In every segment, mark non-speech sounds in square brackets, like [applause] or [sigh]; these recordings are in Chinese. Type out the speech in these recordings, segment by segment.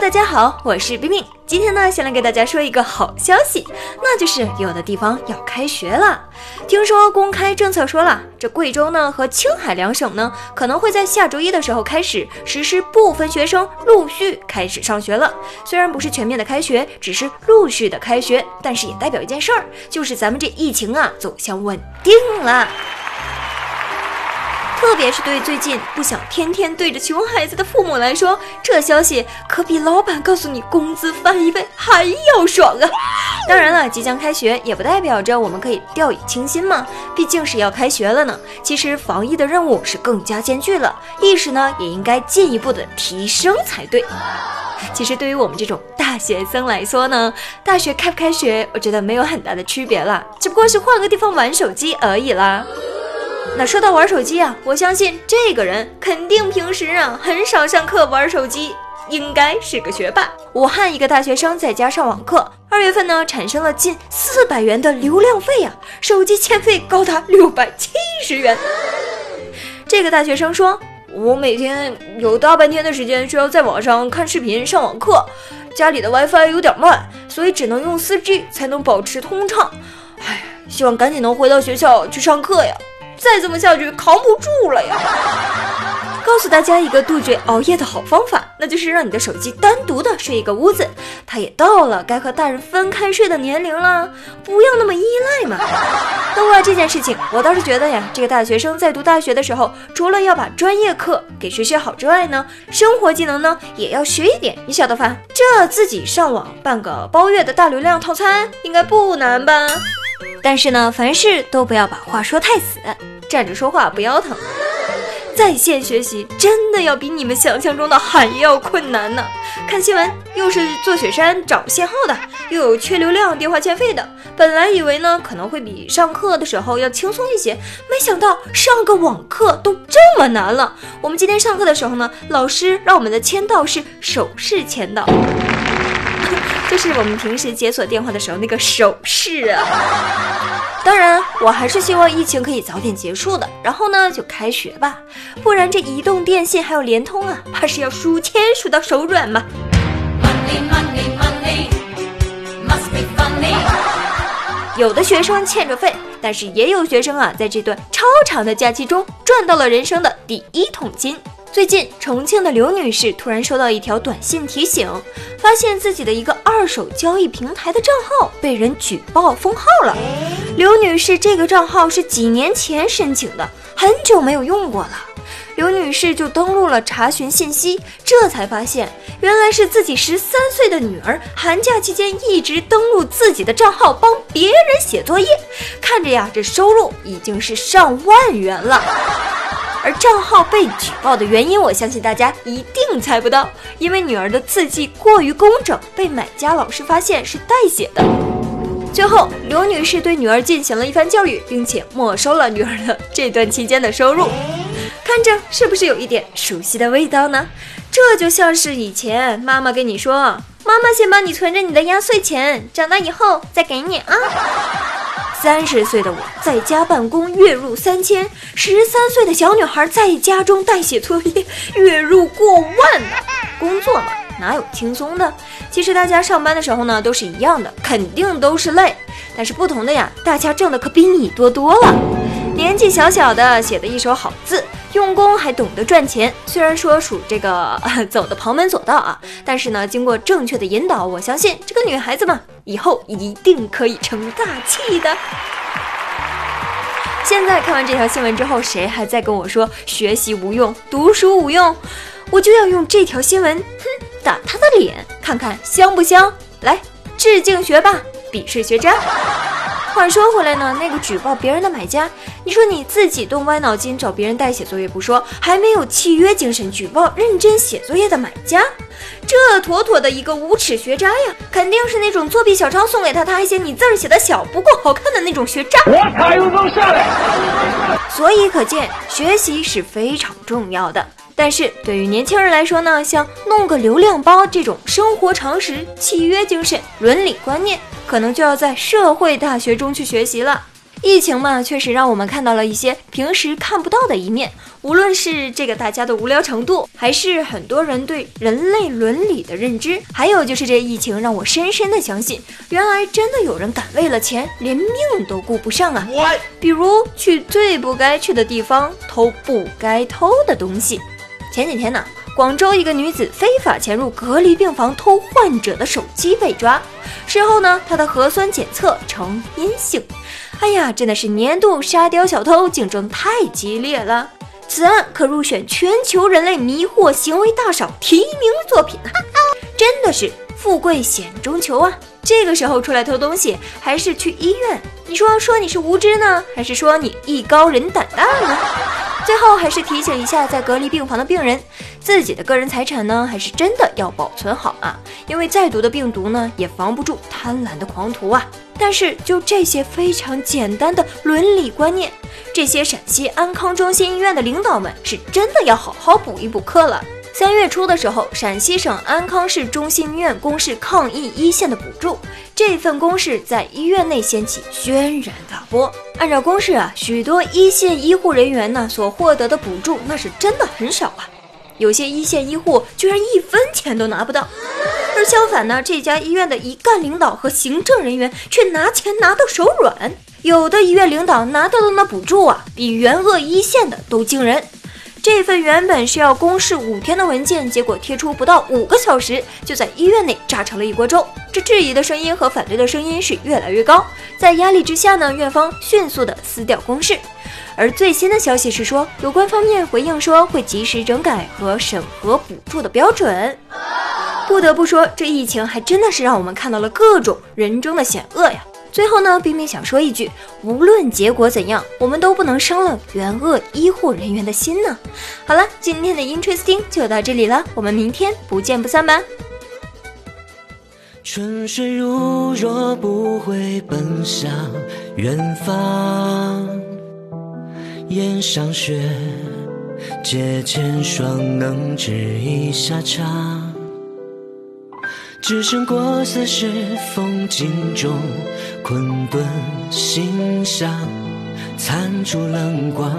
大家好，我是冰冰。今天呢，先来给大家说一个好消息，那就是有的地方要开学了。听说公开政策说了，这贵州呢和青海两省呢，可能会在下周一的时候开始实施部分学生陆续开始上学了。虽然不是全面的开学，只是陆续的开学，但是也代表一件事儿，就是咱们这疫情啊走向稳定了。特别是对最近不想天天对着熊孩子的父母来说，这消息可比老板告诉你工资翻一倍还要爽啊！[laughs] 当然了，即将开学也不代表着我们可以掉以轻心嘛，毕竟是要开学了呢。其实防疫的任务是更加艰巨了，意识呢也应该进一步的提升才对。其实对于我们这种大学生来说呢，大学开不开学，我觉得没有很大的区别了，只不过是换个地方玩手机而已啦。那说到玩手机啊，我相信这个人肯定平时啊很少上课玩手机，应该是个学霸。武汉一个大学生在家上网课，二月份呢产生了近四百元的流量费呀，手机欠费高达六百七十元。这个大学生说：“我每天有大半天的时间需要在网上看视频、上网课，家里的 WiFi 有点慢，所以只能用 4G 才能保持通畅。唉，希望赶紧能回到学校去上课呀。”再这么下去，扛不住了呀！告诉大家一个杜绝熬夜的好方法，那就是让你的手机单独的睡一个屋子。它也到了该和大人分开睡的年龄了，不要那么依赖嘛。不过这件事情，我倒是觉得呀，这个大学生在读大学的时候，除了要把专业课给学学好之外呢，生活技能呢也要学一点。你晓得吧？这自己上网办个包月的大流量套餐，应该不难吧？但是呢，凡事都不要把话说太死，站着说话不腰疼。在线学习真的要比你们想象中的还要困难呢。看新闻又是坐雪山找信号的，又有缺流量、电话欠费的。本来以为呢可能会比上课的时候要轻松一些，没想到上个网课都这么难了。我们今天上课的时候呢，老师让我们的签到是手势签到。[laughs] 就是我们平时解锁电话的时候那个手势啊。当然，我还是希望疫情可以早点结束的，然后呢就开学吧。不然这移动、电信还有联通啊，怕是要数钱数到手软嘛。有的学生欠着费，但是也有学生啊，在这段超长的假期中赚到了人生的第一桶金。最近，重庆的刘女士突然收到一条短信提醒，发现自己的一个二手交易平台的账号被人举报封号了。刘女士这个账号是几年前申请的，很久没有用过了。刘女士就登录了查询信息，这才发现原来是自己十三岁的女儿寒假期间一直登录自己的账号帮别人写作业，看着呀，这收入已经是上万元了。而账号被举报的原因，我相信大家一定猜不到，因为女儿的字迹过于工整，被买家老师发现是代写的。最后，刘女士对女儿进行了一番教育，并且没收了女儿的这段期间的收入。看着是不是有一点熟悉的味道呢？这就像是以前妈妈跟你说：“妈妈先帮你存着你的压岁钱，长大以后再给你啊。”三十岁的我在家办公，月入三千；十三岁的小女孩在家中代写作业，月入过万呢。工作嘛，哪有轻松的？其实大家上班的时候呢，都是一样的，肯定都是累。但是不同的呀，大家挣的可比你多多了。年纪小小的写的一手好字。用功还懂得赚钱，虽然说属这个 [laughs] 走的旁门左道啊，但是呢，经过正确的引导，我相信这个女孩子嘛，以后一定可以成大器的。现在看完这条新闻之后，谁还在跟我说学习无用、读书无用？我就要用这条新闻，哼，打他的脸，看看香不香？来，致敬学霸，鄙视学渣。话说回来呢，那个举报别人的买家，你说你自己动歪脑筋找别人代写作业不说，还没有契约精神举报认真写作业的买家，这妥妥的一个无耻学渣呀！肯定是那种作弊小抄送给他，他还嫌你字儿写的小不够好看的那种学渣。我卡又能下来。所以可见学习是非常重要的。但是对于年轻人来说呢，像弄个流量包这种生活常识、契约精神、伦理观念，可能就要在社会大学中去学习了。疫情嘛，确实让我们看到了一些平时看不到的一面。无论是这个大家的无聊程度，还是很多人对人类伦理的认知，还有就是这疫情让我深深的相信，原来真的有人敢为了钱连命都顾不上啊！比如去最不该去的地方偷不该偷的东西。前几天呢，广州一个女子非法潜入隔离病房偷患者的手机被抓，事后呢，她的核酸检测呈阴性。哎呀，真的是年度沙雕小偷竞争太激烈了！此案可入选全球人类迷惑行为大赏提名作品呢，真的是富贵险中求啊！这个时候出来偷东西，还是去医院？你说说你是无知呢，还是说你艺高人胆大呢？最后还是提醒一下，在隔离病房的病人，自己的个人财产呢，还是真的要保存好啊！因为再毒的病毒呢，也防不住贪婪的狂徒啊！但是就这些非常简单的伦理观念，这些陕西安康中心医院的领导们是真的要好好补一补课了。三月初的时候，陕西省安康市中心医院公示抗疫一线的补助，这份公示在医院内掀起轩然大波。按照公示啊，许多一线医护人员呢所获得的补助那是真的很少啊，有些一线医护居然一分钱都拿不到。而相反呢，这家医院的一干领导和行政人员却拿钱拿到手软，有的医院领导拿到的那补助啊，比援鄂一线的都惊人。这份原本是要公示五天的文件，结果贴出不到五个小时，就在医院内炸成了一锅粥。这质疑的声音和反对的声音是越来越高，在压力之下呢，院方迅速的撕掉公示。而最新的消息是说，有关方面回应说会及时整改和审核补助的标准。不得不说，这疫情还真的是让我们看到了各种人中的险恶呀。最后呢，冰冰想说一句：无论结果怎样，我们都不能伤了援鄂医护人员的心呢。好了，今天的 Interesting 就到这里了，我们明天不见不散吧。春水如若不会奔向远方，檐上雪，借千霜能知一下长。只剩过似是风景中困顿心伤，残烛冷光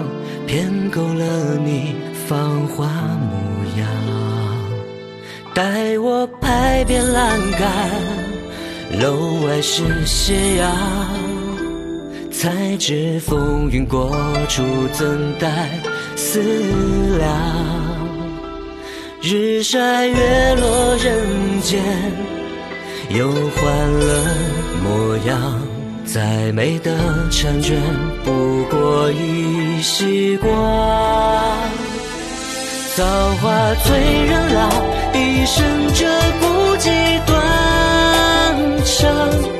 骗够了你芳华模样。待我拍遍栏杆，楼外是斜阳，才知风云过处怎待思量。日晒月落人间，有欢乐模样。再美的婵娟，不过一夕光。造化催人老，一生这孤寂断肠。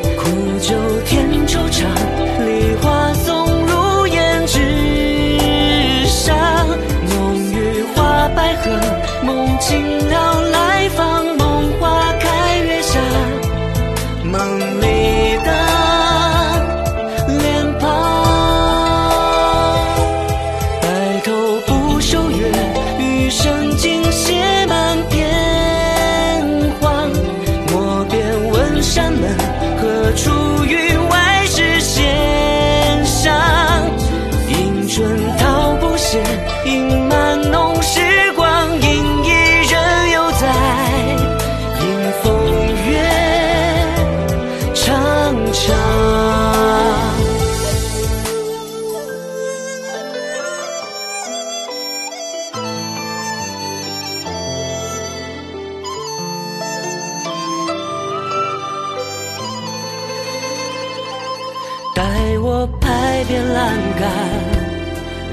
待我拍遍栏杆，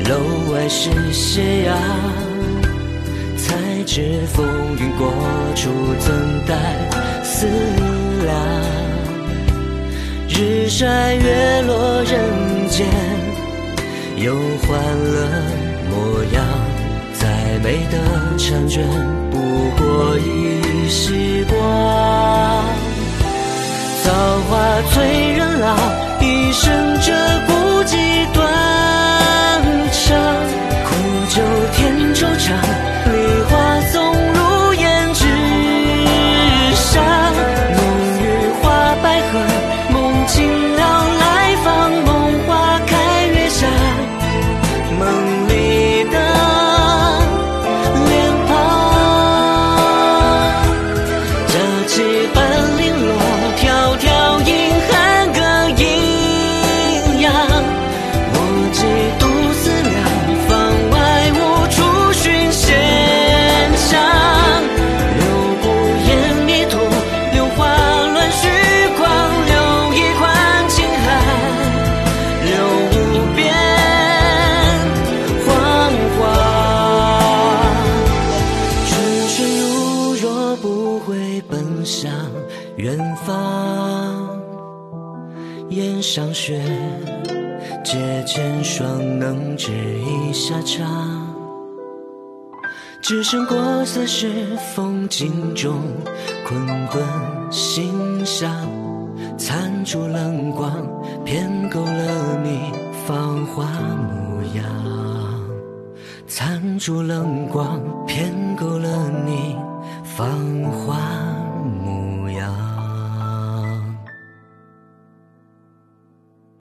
楼外是斜阳，才知风云过处怎待思量。日晒月落人间，有欢乐模样。再美的婵娟，不过一时光。造化催人老，生上雪，阶前霜，能知一下茶。只剩过色是风景中，困困心下，残烛冷光，偏勾了你芳华模样。残烛冷光，偏勾了你芳华。